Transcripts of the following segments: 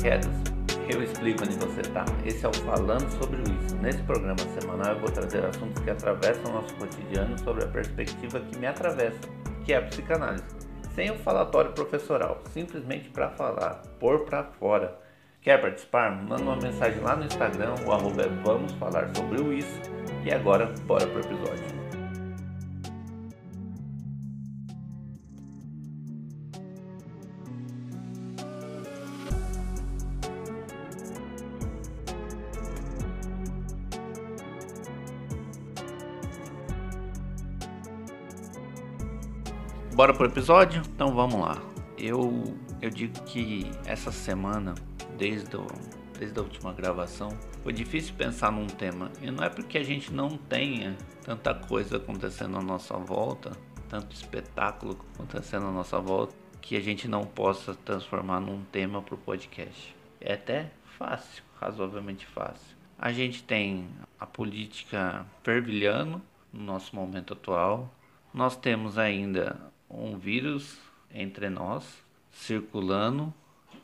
paraquedas? Eu explico onde você está. Esse é o Falando sobre Isso. Nesse programa semanal eu vou trazer assuntos que atravessam nosso cotidiano sobre a perspectiva que me atravessa, que é a psicanálise. Sem o falatório professoral, simplesmente para falar, pôr para fora. Quer participar? Manda uma mensagem lá no Instagram, o arroba é Vamos Falar Sobre o Isso. E agora, bora pro episódio. Bora pro episódio? Então vamos lá. Eu, eu digo que essa semana, desde, o, desde a última gravação, foi difícil pensar num tema. E não é porque a gente não tenha tanta coisa acontecendo à nossa volta, tanto espetáculo acontecendo à nossa volta, que a gente não possa transformar num tema pro podcast. É até fácil, razoavelmente fácil. A gente tem a política fervilhando no nosso momento atual. Nós temos ainda um vírus entre nós, circulando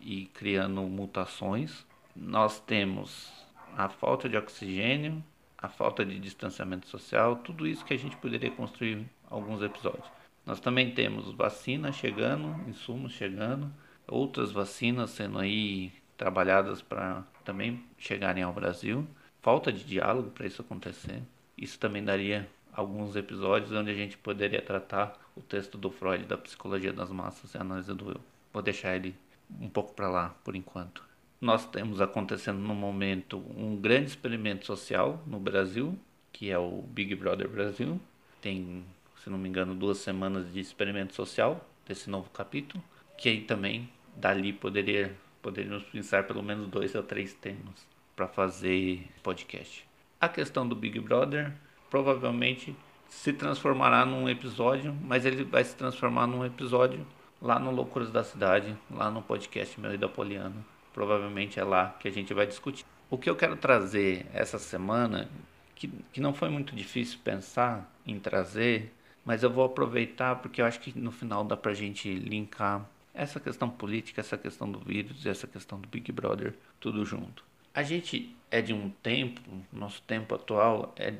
e criando mutações. Nós temos a falta de oxigênio, a falta de distanciamento social, tudo isso que a gente poderia construir alguns episódios. Nós também temos vacinas chegando, insumos chegando, outras vacinas sendo aí trabalhadas para também chegarem ao Brasil. Falta de diálogo para isso acontecer. Isso também daria alguns episódios onde a gente poderia tratar o texto do Freud da psicologia das massas e a análise do eu. Vou deixar ele um pouco para lá por enquanto. Nós temos acontecendo no momento um grande experimento social no Brasil, que é o Big Brother Brasil. Tem, se não me engano, duas semanas de experimento social desse novo capítulo, que aí também dali poderia poderíamos pensar pelo menos dois a três temas para fazer podcast. A questão do Big Brother provavelmente se transformará num episódio, mas ele vai se transformar num episódio lá no Loucuras da Cidade, lá no podcast meu e da Poliana. Provavelmente é lá que a gente vai discutir. O que eu quero trazer essa semana, que, que não foi muito difícil pensar em trazer, mas eu vou aproveitar porque eu acho que no final dá pra gente linkar essa questão política, essa questão do vírus e essa questão do Big Brother, tudo junto. A gente é de um tempo, nosso tempo atual é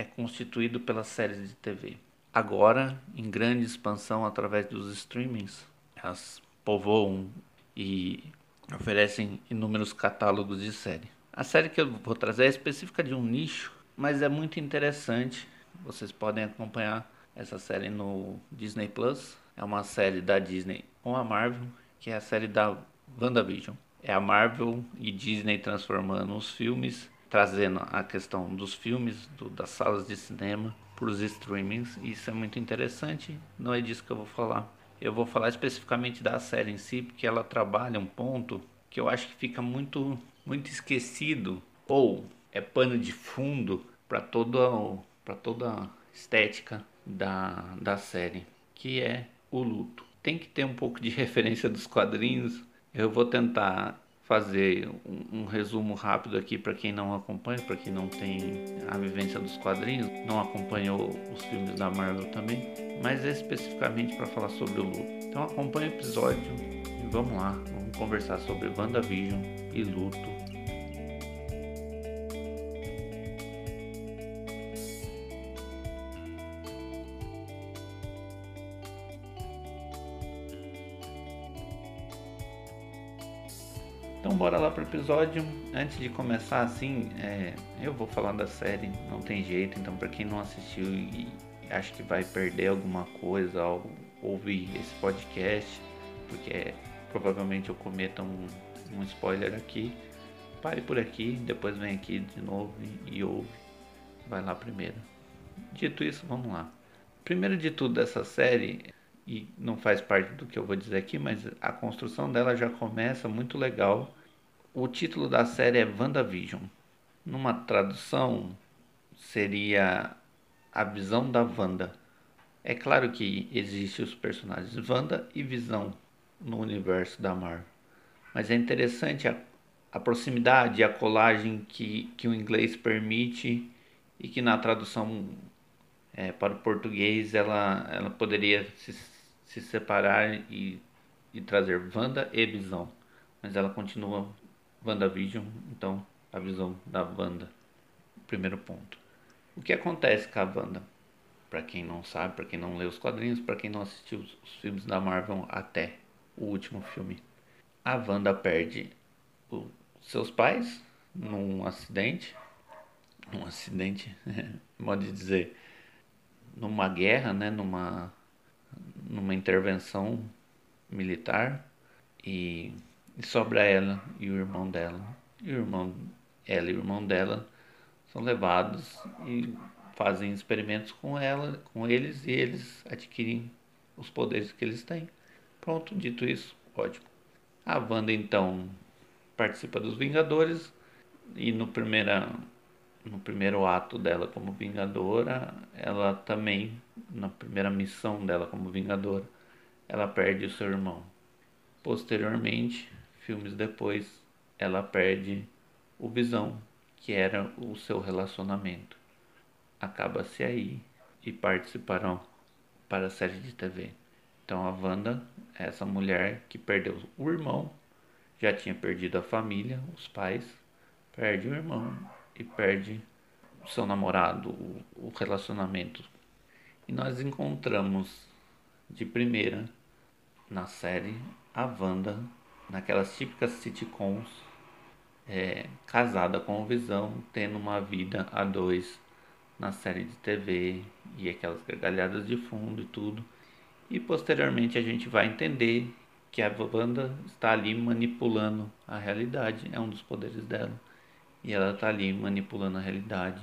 é constituído pelas séries de TV. Agora, em grande expansão através dos streamings, elas povoam e oferecem inúmeros catálogos de série. A série que eu vou trazer é específica de um nicho, mas é muito interessante. Vocês podem acompanhar essa série no Disney Plus. É uma série da Disney com a Marvel, que é a série da WandaVision. É a Marvel e Disney transformando os filmes trazendo a questão dos filmes, do, das salas de cinema para os streamings. Isso é muito interessante, não é disso que eu vou falar. Eu vou falar especificamente da série em si, porque ela trabalha um ponto que eu acho que fica muito, muito esquecido ou é pano de fundo para toda, para toda a estética da, da série, que é o luto. Tem que ter um pouco de referência dos quadrinhos. Eu vou tentar fazer um, um resumo rápido aqui para quem não acompanha, para quem não tem a vivência dos quadrinhos, não acompanhou os filmes da Marvel também, mas é especificamente para falar sobre o luto. Então acompanhe o episódio e vamos lá, vamos conversar sobre WandaVision e luto Então bora lá pro episódio. Antes de começar assim, é, eu vou falar da série, não tem jeito, então para quem não assistiu e acha que vai perder alguma coisa ao ouvir esse podcast, porque provavelmente eu cometa um, um spoiler aqui, pare por aqui, depois vem aqui de novo e, ouve. Vai lá primeiro. Dito isso, vamos lá. Primeiro de tudo dessa série, e não faz parte do que eu vou dizer aqui, mas a construção dela já começa muito legal. O título da série é WandaVision. Numa tradução seria a visão da Wanda. É claro que existem os personagens Wanda e Visão no universo da Marvel. Mas é interessante a, a proximidade, a colagem que, que o inglês permite e que na tradução é, para o português ela, ela poderia se se separar e, e trazer Wanda e Visão. mas ela continua WandaVision, então a visão da Wanda. Primeiro ponto. O que acontece com a Wanda? Para quem não sabe, para quem não lê os quadrinhos, para quem não assistiu os, os, filmes da Marvel até o último filme. A Wanda perde os seus pais num acidente, um acidente, modo de dizer, numa guerra, né, numa numa intervenção militar e, e sobra ela e o irmão dela. E o irmão, ela e o irmão dela são levados e fazem experimentos com ela, com eles e eles adquirem os poderes que eles têm. Pronto, dito isso, ótimo. A Wanda então participa dos Vingadores e no primeira no primeiro ato dela como Vingadora, ela também na primeira missão dela como Vingadora, ela perde o seu irmão. Posteriormente, filmes depois, ela perde o Visão, que era o seu relacionamento acaba-se aí e participarão para a série de TV. Então a Wanda é essa mulher que perdeu o irmão, já tinha perdido a família, os pais, perde o irmão e perde o seu namorado, o, relacionamento. E nós encontramos de primeira na série a Wanda naquelas típicas sitcoms é, casada com o Visão, tendo uma vida a dois na série de TV e aquelas gargalhadas de fundo e tudo. E posteriormente a gente vai entender que a Wanda está ali manipulando a realidade, é um dos poderes dela. E ela está ali manipulando a realidade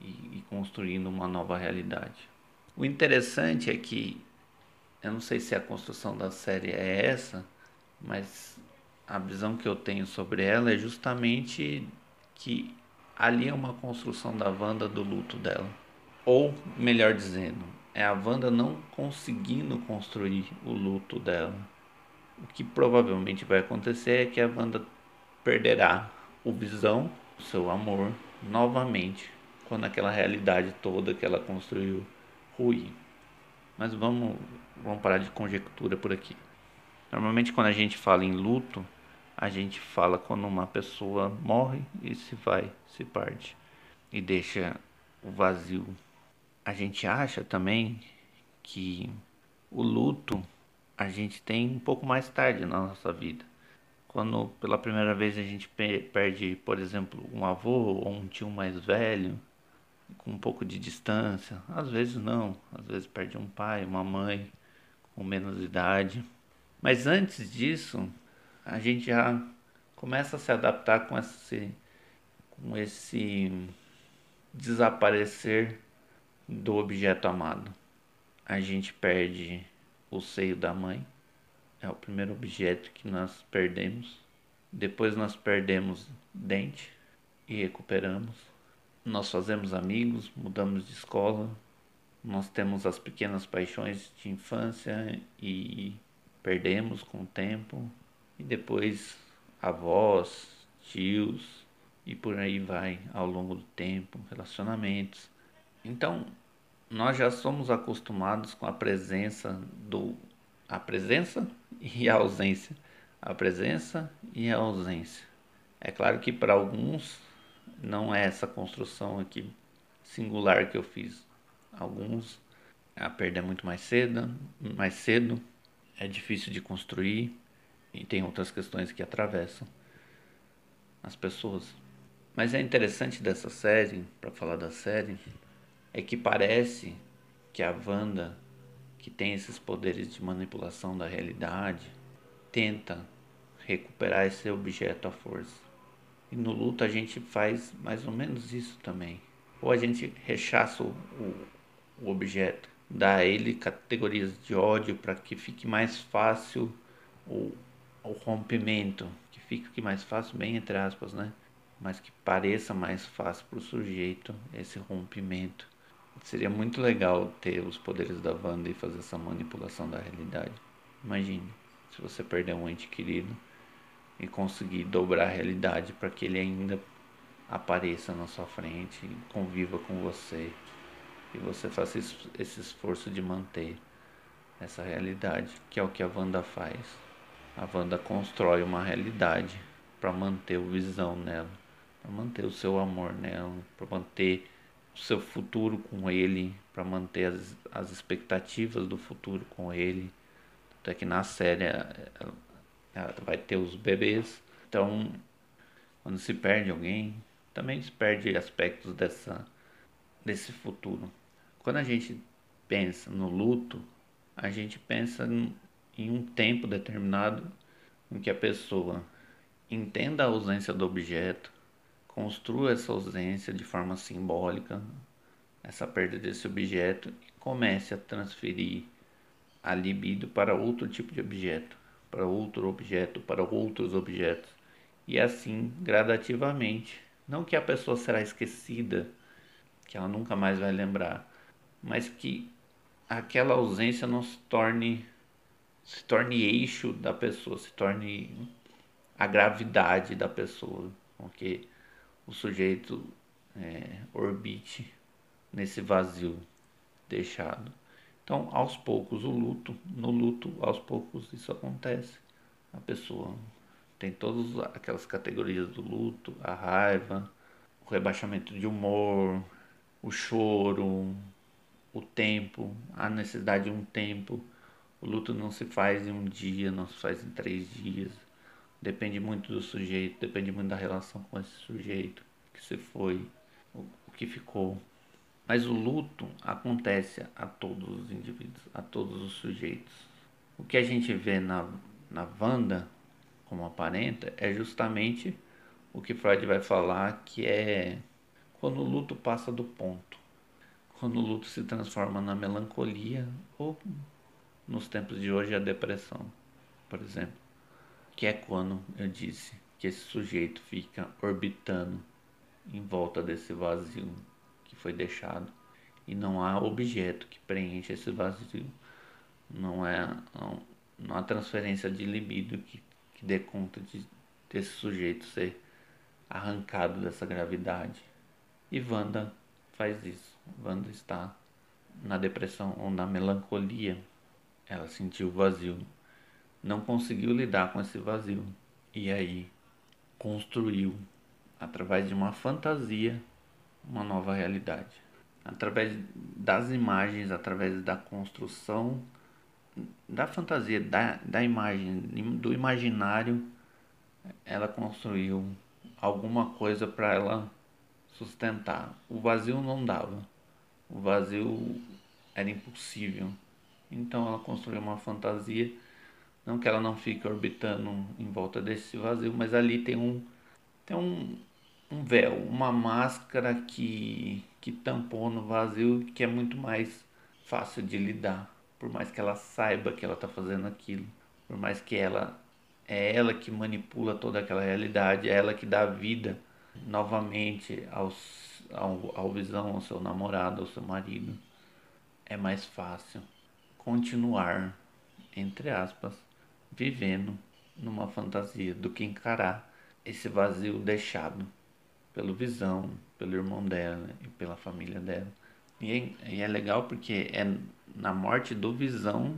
e, e construindo uma nova realidade. O interessante é que, eu não sei se a construção da série é essa, mas a visão que eu tenho sobre ela é justamente que ali é uma construção da Wanda do luto dela. Ou, melhor dizendo, é a Wanda não conseguindo construir o luto dela. O que provavelmente vai acontecer é que a Wanda perderá o visão, o seu amor, novamente, quando aquela realidade toda que ela construiu ruir. Mas vamos, vamos parar de conjectura por aqui. Normalmente quando a gente fala em luto, a gente fala quando uma pessoa morre e se vai, se parte e deixa o vazio. A gente acha também que o luto a gente tem um pouco mais tarde na nossa vida. Quando pela primeira vez a gente perde, por exemplo, um avô ou um tio mais velho, com um pouco de distância, às vezes não, às vezes perde um pai, uma mãe com menos idade. Mas antes disso, a gente já começa a se adaptar com esse, com esse desaparecer do objeto amado. A gente perde o seio da mãe, é o primeiro objeto que nós perdemos. Depois nós perdemos dente e recuperamos. Nós fazemos amigos, mudamos de escola. Nós temos as pequenas paixões de infância e perdemos com o tempo e depois avós, tios e por aí vai ao longo do tempo, relacionamentos. Então, nós já somos acostumados com a presença do a presença e a ausência, a presença e a ausência. É claro que para alguns não é essa construção aqui singular que eu fiz. Alguns a perda é muito mais cedo, mais cedo, é difícil de construir, e tem outras questões que atravessam as pessoas. Mas é interessante dessa série, para falar da série, é que parece que a Wanda, que tem esses poderes de manipulação da realidade, tenta recuperar esse objeto à força. E no luto a gente faz mais ou menos isso também. Ou a gente rechaça o, o, objeto, dá a ele categorias de ódio para que fique mais fácil o, o rompimento, que fique mais fácil, bem entre aspas, né? Mas que pareça mais fácil para o sujeito esse rompimento. Seria muito legal ter os poderes da Wanda e fazer essa manipulação da realidade. Imagine se você perder um ente querido e conseguir dobrar a realidade para que ele ainda apareça na sua frente, conviva com você e você faça esse esforço de manter essa realidade, que é o que a Wanda faz. a Wanda constrói uma realidade para manter o visão nela, para manter o seu amor nela, para manter seu futuro com ele, para manter as, as expectativas do futuro com ele. Até que na série ela, ela vai ter os bebês. Então, quando se perde alguém, também se perde aspectos dessa, desse futuro. Quando a gente pensa no luto, a gente pensa em um tempo determinado em que a pessoa entenda a ausência do objeto, construa essa ausência de forma simbólica, essa perda desse objeto e comece a transferir a libido para outro tipo de objeto, para outro objeto, para outros objetos. E assim, gradativamente, não que a pessoa será esquecida, que ela nunca mais vai lembrar, mas que aquela ausência não se torne se torne eixo da pessoa, se torne a gravidade da pessoa, porque o sujeito é, orbite nesse vazio deixado. Então, aos poucos, o luto, no luto, aos poucos isso acontece. A pessoa tem todas aquelas categorias do luto, a raiva, o rebaixamento de humor, o choro, o tempo, a necessidade de um tempo. O luto não se faz em um dia, não se faz em três dias. Depende muito do sujeito, depende muito da relação com esse sujeito que se foi, o, o que ficou. Mas o luto acontece a todos os indivíduos, a todos os sujeitos. O que a gente vê na, na Wanda, como aparenta, é justamente o que Freud vai falar que é quando o luto passa do ponto quando o luto se transforma na melancolia ou nos tempos de hoje a depressão, por exemplo, que é quando eu disse que esse sujeito fica orbitando em volta desse vazio que foi deixado e não há objeto que preencha esse vazio, não é não, não há transferência de libido que, que dê conta de desse sujeito ser arrancado dessa gravidade. E Wanda faz isso. Wanda está na depressão ou na melancolia. Ela sentiu vazio, não conseguiu lidar com esse vazio e aí construiu, através de uma fantasia, uma nova realidade. Através das imagens, através da construção da fantasia, da, da imagem, do imaginário, ela construiu alguma coisa para ela sustentar. O vazio não dava. O vazio era impossível. Então ela construiu uma fantasia, não que ela não fique orbitando em volta desse vazio, mas ali tem um tem um, um véu, uma máscara que que tampou no vazio, que é muito mais fácil de lidar, por mais que ela saiba que ela está fazendo aquilo, por mais que ela é ela que manipula toda aquela realidade, é ela que dá vida novamente aos, ao, ao visão, ao seu namorado, ao seu marido, é mais fácil continuar, entre aspas, vivendo numa fantasia do que encarar esse vazio deixado pelo visão, pelo irmão dela e pela família dela. E é, e é legal porque é na morte do visão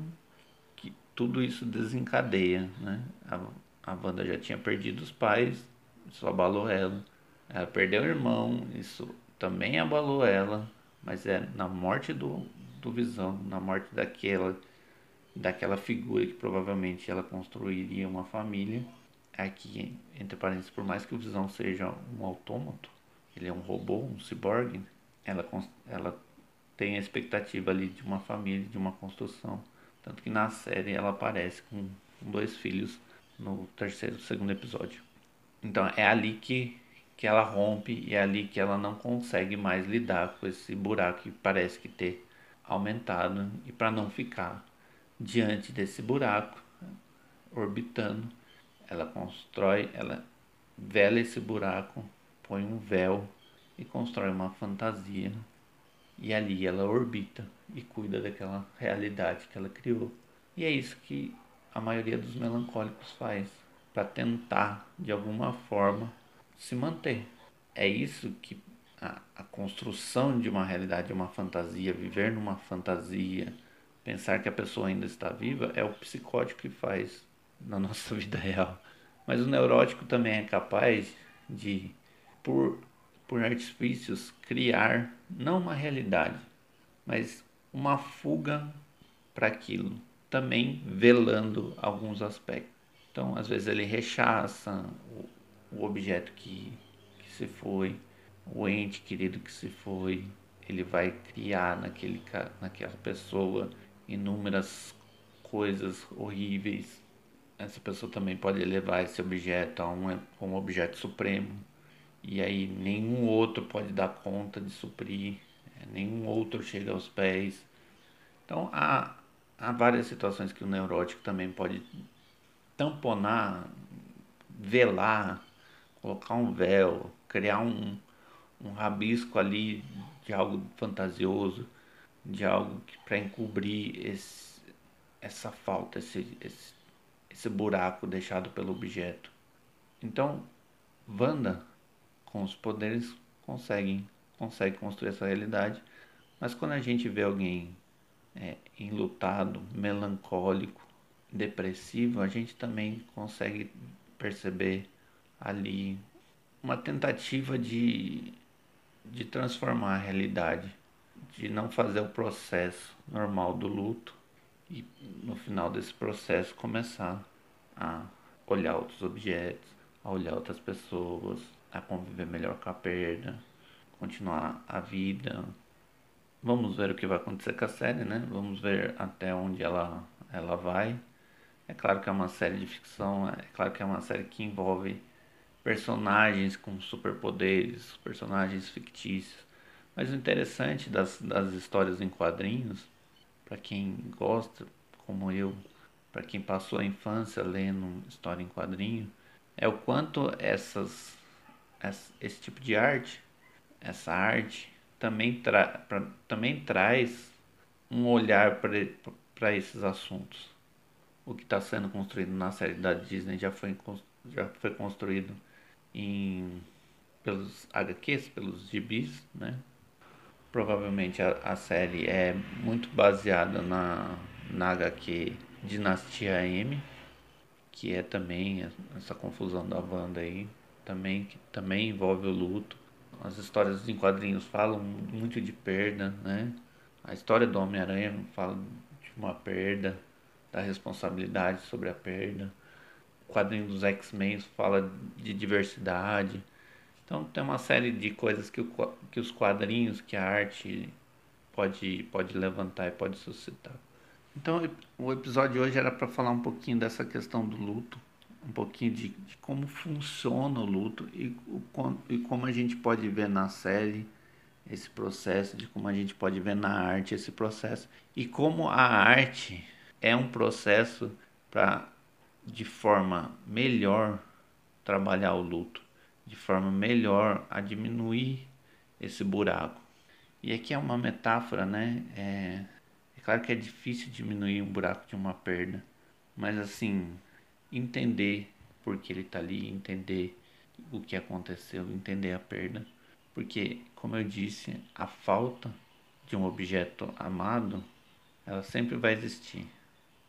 que tudo isso desencadeia, né? A, a Wanda já tinha perdido os pais, isso abalou ela. Ela perdeu o irmão, isso também abalou ela, mas é na morte do, do Visão, na morte daquela, daquela figura que provavelmente ela construiria uma família. Aqui, entre parênteses, por mais que o Visão seja um autômato, ele é um robô, um ciborgue, ela, ela tem a expectativa ali de uma família, de uma construção. Tanto que na série ela aparece com dois filhos no terceiro, segundo episódio. Então é ali que que ela rompe e é ali que ela não consegue mais lidar com esse buraco que parece que ter aumentado e para não ficar diante desse buraco orbitando, ela constrói, ela vela esse buraco, põe um véu e constrói uma fantasia e ali ela orbita e cuida daquela realidade que ela criou. E é isso que a maioria dos melancólicos faz para tentar de alguma forma se manter. É isso que a, a construção de uma realidade, uma fantasia, viver numa fantasia, pensar que a pessoa ainda está viva, é o psicótico que faz. na nossa vida real. Mas o neurótico também é capaz de, por, por artifícios, criar não uma realidade, mas uma fuga para aquilo, também velando alguns aspectos. Então, às vezes ele rechaça o, o objeto que, que se foi, o ente querido que se foi, ele vai criar naquele, naquela pessoa inúmeras coisas horríveis. Essa pessoa também pode levar esse objeto a um, um objeto supremo. E aí nenhum outro pode dar conta de suprir, é, nenhum outro chega aos pés. Então há, há várias situações que o neurótico também pode tamponar, velar, colocar um véu, criar um, um rabisco ali de algo fantasioso, de algo para encobrir esse, essa falta, esse, esse, esse buraco deixado pelo objeto. Então, Wanda, com os poderes, consegue, consegue construir essa realidade, mas quando a gente vê alguém é, enlutado, melancólico, depressivo, a gente também consegue perceber ali uma tentativa de de transformar a realidade, de não fazer o processo normal do luto e no final desse processo começar a olhar outros objetos, a olhar outras pessoas, a conviver melhor com a perda, continuar a vida. Vamos ver o que vai acontecer com a série, né? Vamos ver até onde ela, ela vai. É claro que é uma série de ficção, é claro que é uma série que envolve personagens com superpoderes, personagens fictícios. Mas o interessante das, das histórias em quadrinhos, para quem gosta, como eu, para quem passou a infância lendo história em quadrinho, é o quanto essas, esse tipo de arte, essa arte, também, tra pra, também traz um olhar para esses assuntos. O que está sendo construído na série da Disney já foi, já foi construído em, pelos HQs, pelos gibis, né? Provavelmente a, a série é muito baseada na, na HQ Dinastia M, que é também essa confusão da Wanda aí, também, que também envolve o luto. As histórias em quadrinhos falam muito de perda, né? A história do Homem-Aranha fala de uma perda, da responsabilidade sobre a perda o quadrinho dos X-Men fala de diversidade. Então tem uma série de coisas que, o, que os quadrinhos, que a arte pode, pode levantar e pode suscitar. Então o episódio de hoje era para falar um pouquinho dessa questão do luto, um pouquinho de, de como funciona o luto e, o, e como a gente pode ver na série esse processo, de como a gente pode ver na arte esse processo e como a arte é um processo para de forma melhor trabalhar o luto, de forma melhor a diminuir esse buraco. E aqui é uma metáfora, né? É, é claro que é difícil diminuir um buraco de uma perda, mas assim, entender por que ele está ali, entender o que aconteceu, entender a perda. Porque, como eu disse, a falta de um objeto amado, ela sempre vai existir,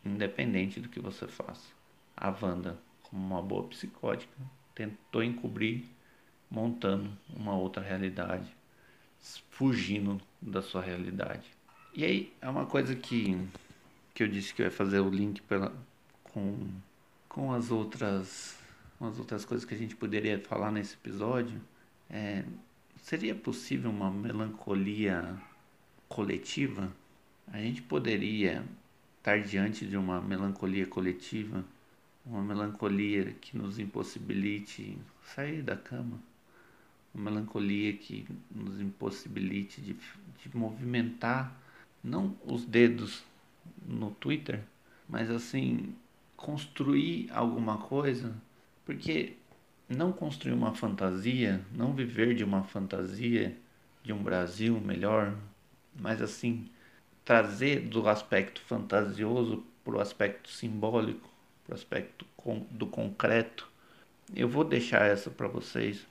independente do que você faça a Wanda, como uma boa psicótica, tentou encobrir, montando uma outra realidade, fugindo da sua realidade. E aí é uma coisa que, que eu disse que eu ia fazer o link pela, com, com as outras as outras coisas que a gente poderia falar nesse episódio. É, seria possível uma melancolia coletiva? A gente poderia estar diante de uma melancolia coletiva uma melancolia que nos impossibilite sair da cama, uma melancolia que nos impossibilite de, de movimentar não os dedos no Twitter, mas assim construir alguma coisa, porque não construir uma fantasia, não viver de uma fantasia de um Brasil melhor, mas assim trazer do aspecto fantasioso para o aspecto simbólico aspecto do concreto. Eu vou deixar essa para vocês,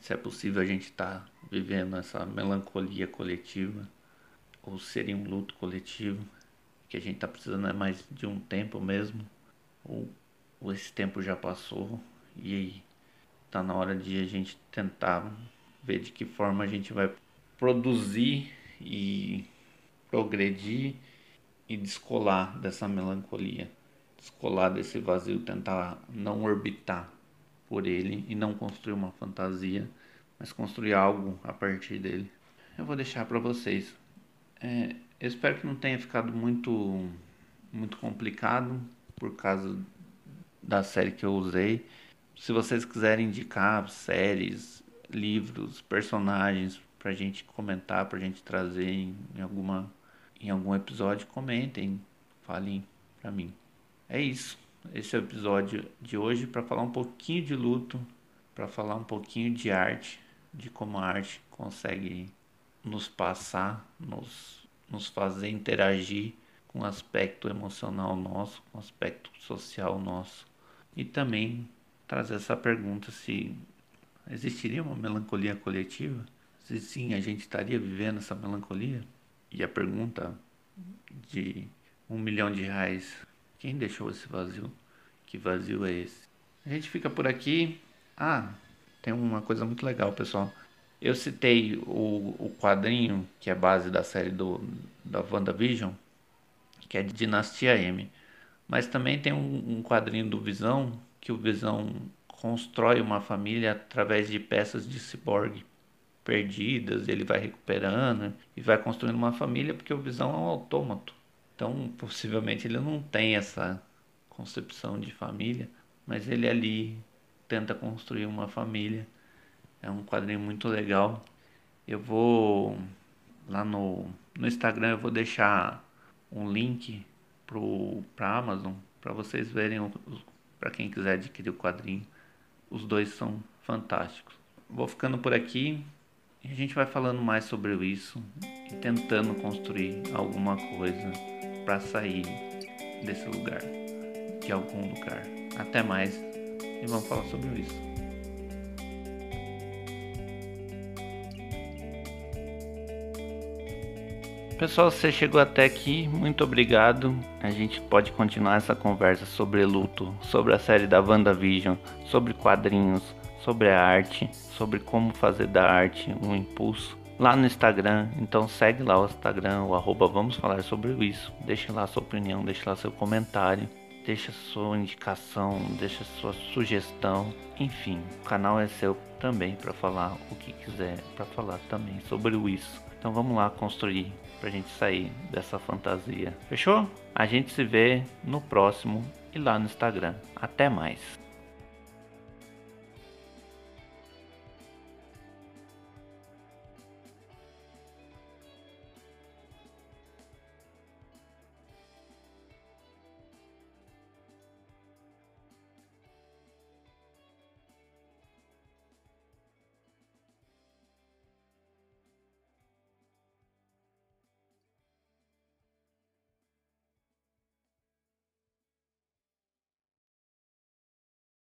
se é possível a gente estar tá vivendo essa melancolia coletiva, ou seria um luto coletivo, que a gente está precisando é mais de um tempo mesmo, ou esse tempo já passou e tá na hora de a gente tentar ver de que forma a gente vai produzir e progredir e descolar dessa melancolia, descolar desse vazio, tentar não orbitar por ele e não construir uma fantasia, mas construir algo a partir dele. Eu vou deixar para vocês. É, eu espero que não tenha ficado muito muito complicado por causa da série que eu usei. Se vocês quiserem indicar séries, livros, personagens pra gente comentar, pra gente trazer em, alguma em algum episódio, comentem, falem pra mim. É isso. Esse é o episódio de hoje para falar um pouquinho de luto, para falar um pouquinho de arte, de como a arte consegue nos passar, nos, nos fazer interagir com o aspecto emocional nosso, com o aspecto social nosso. E também trazer essa pergunta se existiria uma melancolia coletiva? Se sim, a gente estaria vivendo essa melancolia? E a pergunta de um milhão de reais: quem deixou esse vazio? Que vazio é esse? A gente fica por aqui. Ah, tem uma coisa muito legal, pessoal. Eu citei o, o quadrinho que é base da série do, da WandaVision, que é de Dinastia M. Mas também tem um, um quadrinho do Visão, que o Visão constrói uma família através de peças de ciborgue perdidas, ele vai recuperando e vai construindo uma família porque o Visão é um autômato. Então, possivelmente ele não tem essa concepção de família, mas ele ali tenta construir uma família. É um quadrinho muito legal. Eu vou lá no, no Instagram eu vou deixar um link para Amazon para vocês verem para quem quiser adquirir o quadrinho. Os dois são fantásticos. Vou ficando por aqui. E a gente vai falando mais sobre isso e tentando construir alguma coisa para sair desse lugar, de algum lugar. Até mais e vamos falar sobre isso. Pessoal, você chegou até aqui, muito obrigado. A gente pode continuar essa conversa sobre luto, sobre a série da WandaVision, sobre quadrinhos, sobre a arte, sobre como fazer da arte um impulso lá no Instagram. Então segue lá o Instagram, o arroba vamos falar sobre isso. Deixa lá sua opinião, deixa lá seu comentário, deixa sua indicação, deixa sua sugestão. Enfim, o canal é seu também para falar o que quiser, para falar também sobre isso. Então vamos lá construir pra gente sair dessa fantasia. Fechou? A gente se vê no próximo e lá no Instagram. Até mais.